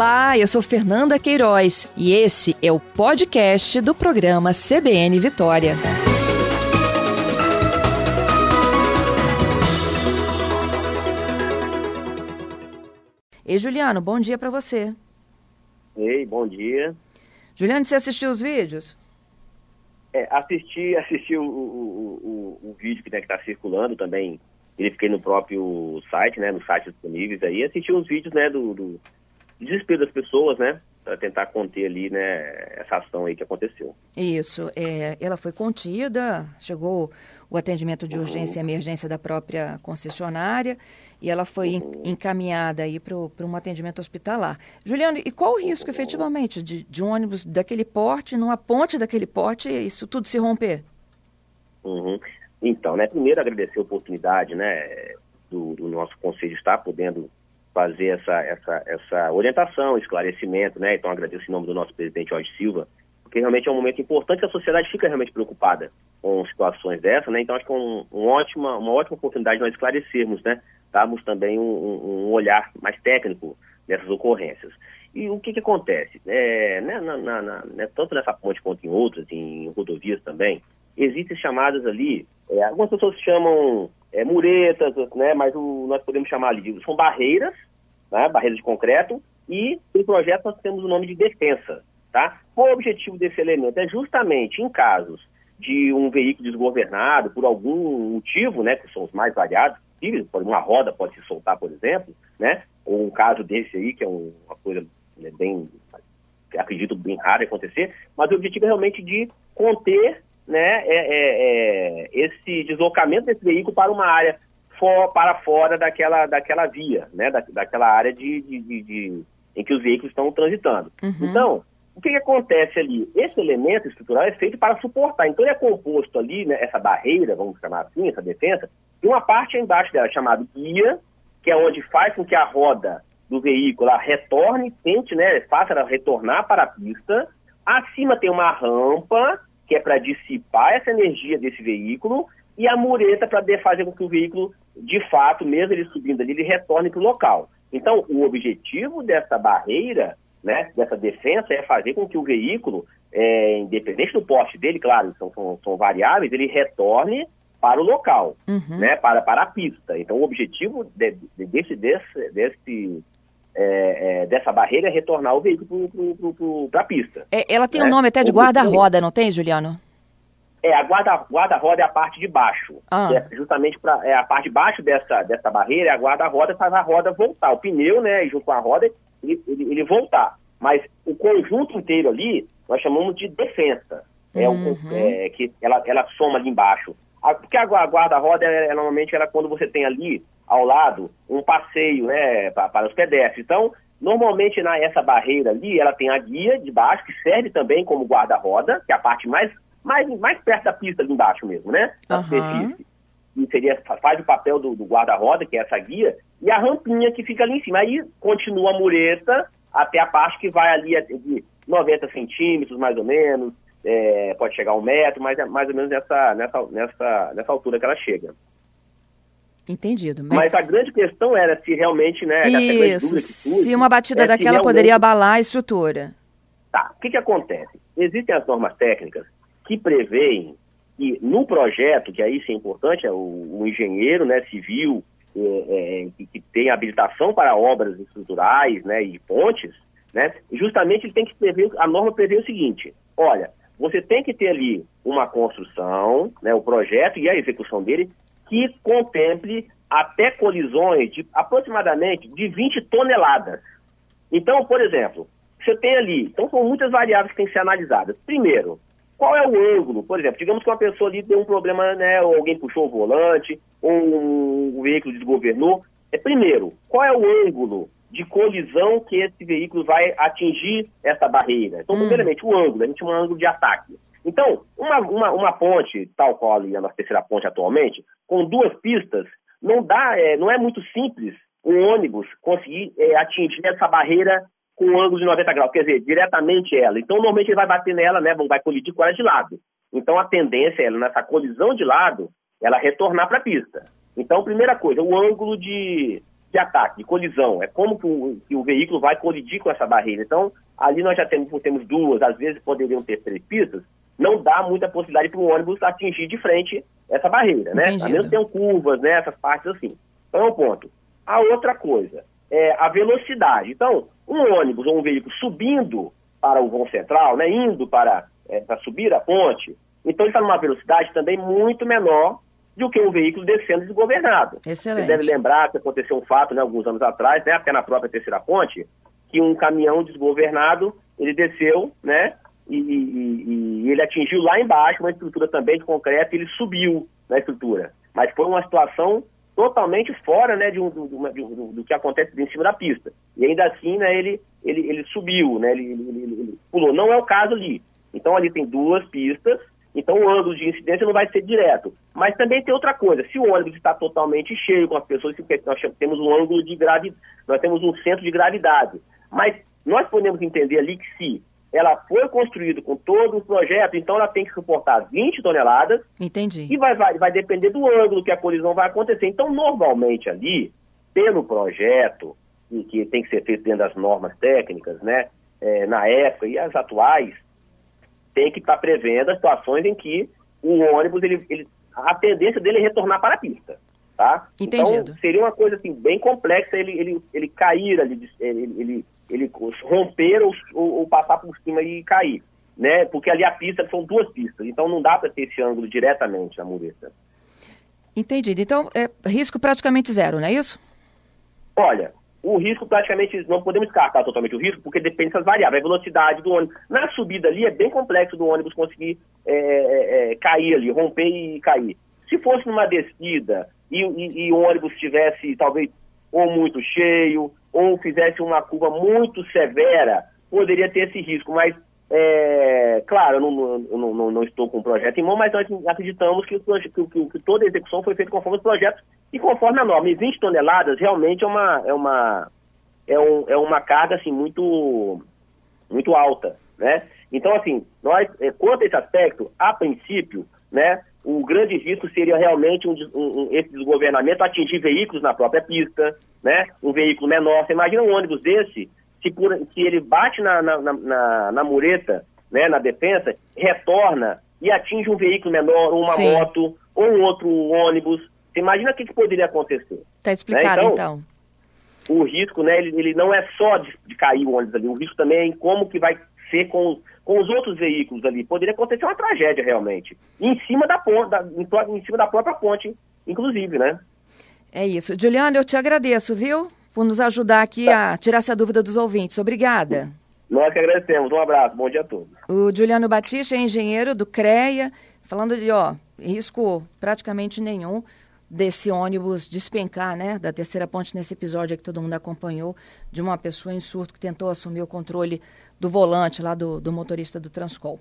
Olá, eu sou Fernanda Queiroz e esse é o podcast do programa CBN Vitória. Ei, Juliano, bom dia para você. Ei, bom dia. Juliano, você assistiu os vídeos? É, assisti, assisti o, o, o, o vídeo que né, está circulando também. Ele fiquei no próprio site, né, nos sites disponíveis aí. Assisti os vídeos, né, do, do desespero das pessoas, né, para tentar conter ali, né, essa ação aí que aconteceu. Isso, é, ela foi contida, chegou o atendimento de urgência e emergência da própria concessionária e ela foi uhum. encaminhada aí para um atendimento hospitalar. Juliano, e qual o risco efetivamente de, de, um ônibus daquele porte, numa ponte daquele porte, isso tudo se romper? Uhum. Então, né, primeiro agradecer a oportunidade, né, do, do nosso conselho estar podendo fazer essa, essa, essa orientação, esclarecimento, né, então agradeço em nome do nosso presidente Jorge Silva, porque realmente é um momento importante a sociedade fica realmente preocupada com situações dessas, né, então acho que é um, um ótima, uma ótima oportunidade de nós esclarecermos, né, darmos também um, um olhar mais técnico dessas ocorrências. E o que, que acontece? É, né, na, na, na, né, tanto nessa ponte quanto em outras, em rodovias também, existem chamadas ali, é, algumas pessoas chamam é, muretas, né, mas o, nós podemos chamar ali são barreiras, né, barreiras de concreto, e em projeto nós temos o nome de defensa. Tá? Qual o objetivo desse elemento? É justamente em casos de um veículo desgovernado por algum motivo, né, que são os mais variados, uma roda pode se soltar, por exemplo, né, ou um caso desse aí, que é uma coisa né, bem, acredito, bem rara acontecer, mas o objetivo é realmente de conter né, é, é, é, esse deslocamento desse veículo para uma área for, para fora daquela, daquela via, né, da, daquela área de, de, de, de, em que os veículos estão transitando. Uhum. Então, o que, que, acontece ali? Esse elemento estrutural é feito para suportar. Então, ele é composto ali, né, essa barreira, vamos chamar assim, essa defesa, de uma parte embaixo dela chamada guia, que é onde faz com que a roda do veículo retorne, tente, né, faça ela retornar para a pista. Acima tem uma rampa que é para dissipar essa energia desse veículo, e a mureta para fazer com que o veículo, de fato, mesmo ele subindo ali, ele retorne para o local. Então, o objetivo dessa barreira, né, dessa defesa, é fazer com que o veículo, é, independente do poste dele, claro, são, são, são variáveis, ele retorne para o local, uhum. né, para, para a pista. Então, o objetivo de, de, desse, desse, desse é, é, dessa barreira é retornar o veículo para a pista. É, ela tem né? um nome até de guarda-roda, não tem, Juliano? É, a guarda-roda guarda é a parte de baixo. Ah. É justamente para é a parte de baixo dessa, dessa barreira, a guarda-roda faz a roda voltar. O pneu, né, junto com a roda, ele, ele, ele voltar. Mas o conjunto inteiro ali, nós chamamos de defensa. É, uhum. o, é que ela, ela soma ali embaixo. A, porque a guarda-roda, é, é, normalmente, ela quando você tem ali ao lado um passeio né, para, para os pedestres. Então, normalmente na essa barreira ali, ela tem a guia de baixo, que serve também como guarda-roda, que é a parte mais, mais, mais perto da pista ali embaixo mesmo, né? Da uhum. E seria, faz o papel do, do guarda-roda, que é essa guia, e a rampinha que fica ali em cima. Aí continua a mureta até a parte que vai ali de 90 centímetros, mais ou menos, é, pode chegar a um metro, mas é mais ou menos nessa, nessa, nessa, nessa altura que ela chega. Entendido. Mas... mas, a grande questão era se realmente, né? Isso, se uma batida é daquela realmente... poderia abalar a estrutura. Tá, o que, que acontece? Existem as normas técnicas que preveem que no projeto, que aí sim é importante, é o, o engenheiro né, civil é, é, que, que, tem habilitação para obras estruturais né, e pontes, né, justamente ele tem que prever, a norma prevê o seguinte, olha, você tem que ter ali uma construção, né, o projeto e a execução dele, que contemple até colisões de aproximadamente de 20 toneladas. Então, por exemplo, você tem ali, então são muitas variáveis que têm que ser analisadas. Primeiro, qual é o ângulo? Por exemplo, digamos que uma pessoa ali tem um problema, né, ou alguém puxou o volante, ou um, um veículo desgovernou. É primeiro, qual é o ângulo de colisão que esse veículo vai atingir essa barreira? Então, hum. primeiramente, o ângulo, a gente chama de ângulo de ataque. Então, uma, uma, uma ponte, tal qual ali a nossa terceira ponte atualmente, com duas pistas, não dá, é, não é muito simples um ônibus conseguir é, atingir essa barreira com um ângulo de 90 graus, quer dizer, diretamente ela. Então, normalmente ele vai bater nela, né, vai colidir com ela de lado. Então, a tendência é, ela, nessa colisão de lado, ela retornar para a pista. Então, primeira coisa, o ângulo de, de ataque, de colisão. É como que o, que o, veículo vai colidir com essa barreira. Então, ali nós já temos, temos duas, às vezes poderiam ter três pistas, não dá muita possibilidade para o ônibus atingir de frente essa barreira, né? A menos que tenham curvas, né? Essas partes assim. Então é um ponto. A outra coisa é a velocidade. Então, um ônibus ou um veículo subindo para o vão central, né? Indo para, é, para subir a ponte, então ele está numa velocidade também muito menor do que um veículo descendo desgovernado. Excelente. Você deve lembrar que aconteceu um fato, né, alguns anos atrás, né, até na própria terceira ponte, que um caminhão desgovernado, ele desceu, né, e, e, e ele atingiu lá embaixo uma estrutura também de concreto e ele subiu na estrutura. Mas foi uma situação totalmente fora, né, de um, do, do, do, que acontece em cima da pista. E ainda assim, né, ele, ele, ele subiu, né, ele, ele, ele pulou. Não é o caso ali. Então ali tem duas pistas, então o ângulo de incidência não vai ser direto. Mas também tem outra coisa, se o ônibus está totalmente cheio com as pessoas, nós temos um ângulo de gravidade, nós temos um centro de gravidade. Mas nós podemos entender ali que se ela foi construída com todo o projeto, então ela tem que suportar 20 toneladas. Entendi. E vai, vai, vai depender do ângulo que a colisão vai acontecer. Então, normalmente ali, pelo projeto, que tem que ser feito dentro das normas técnicas, né, é, na época e as atuais, tem que estar tá prevendo as situações em que o ônibus, ele, ele, a tendência dele é retornar para a pista. Tá? Entendido. Então, seria uma coisa assim, bem complexa ele, ele, ele cair ali, ele, ele, ele romper ou, ou, ou, passar por cima e cair. Né? Porque ali a pista são duas pistas, então não dá para ter esse ângulo diretamente na mureta. Entendido. Então, é risco praticamente zero, não é isso? Olha, o risco praticamente não podemos descartar totalmente o risco, porque depende dessas variáveis, a velocidade do ônibus. Na subida ali é bem complexo do ônibus conseguir é, é, é, cair ali, romper e cair. Se fosse numa descida e, e, e o ônibus estivesse talvez ou muito cheio, ou fizesse uma curva muito severa, poderia ter esse risco. Mas, é, claro, eu não, não, não, estou com o projeto em mão, mas nós acreditamos que, que, que, que toda a execução foi feita conforme os projetos e conforme a norma, e 20 toneladas realmente é uma, é uma, é um, é uma carga assim, muito, muito alta. Né? Então, assim, nós, é, quanto a esse aspecto, a princípio, né, o grande risco seria realmente um, um, esse desgovernamento atingir veículos na própria pista, né? um veículo menor. Você imagina um ônibus desse, se, por, se ele bate na, na, na, na mureta, né, na defesa, retorna e atinge um veículo menor, ou uma Sim. moto, ou um outro ônibus, você imagina o que, que poderia acontecer. Está explicado, né? então, então. O risco, né, ele, ele não é só de, de, cair o ônibus ali, o risco também é em como que vai ser com, com os outros veículos ali. Poderia acontecer uma tragédia, realmente. Em cima da ponte, da, em, em cima da própria ponte, inclusive, né? É isso. Juliana, eu te agradeço, viu? Por nos ajudar aqui tá. a tirar essa dúvida dos ouvintes. Obrigada. Nós que agradecemos. Um abraço. Bom dia a todos. O Juliano Batista é engenheiro do CREA, falando de, ó, risco praticamente nenhum desse ônibus despencar, né, da terceira ponte nesse episódio que todo mundo acompanhou, de uma pessoa em surto que tentou assumir o controle do volante lá do, do motorista do Transcol.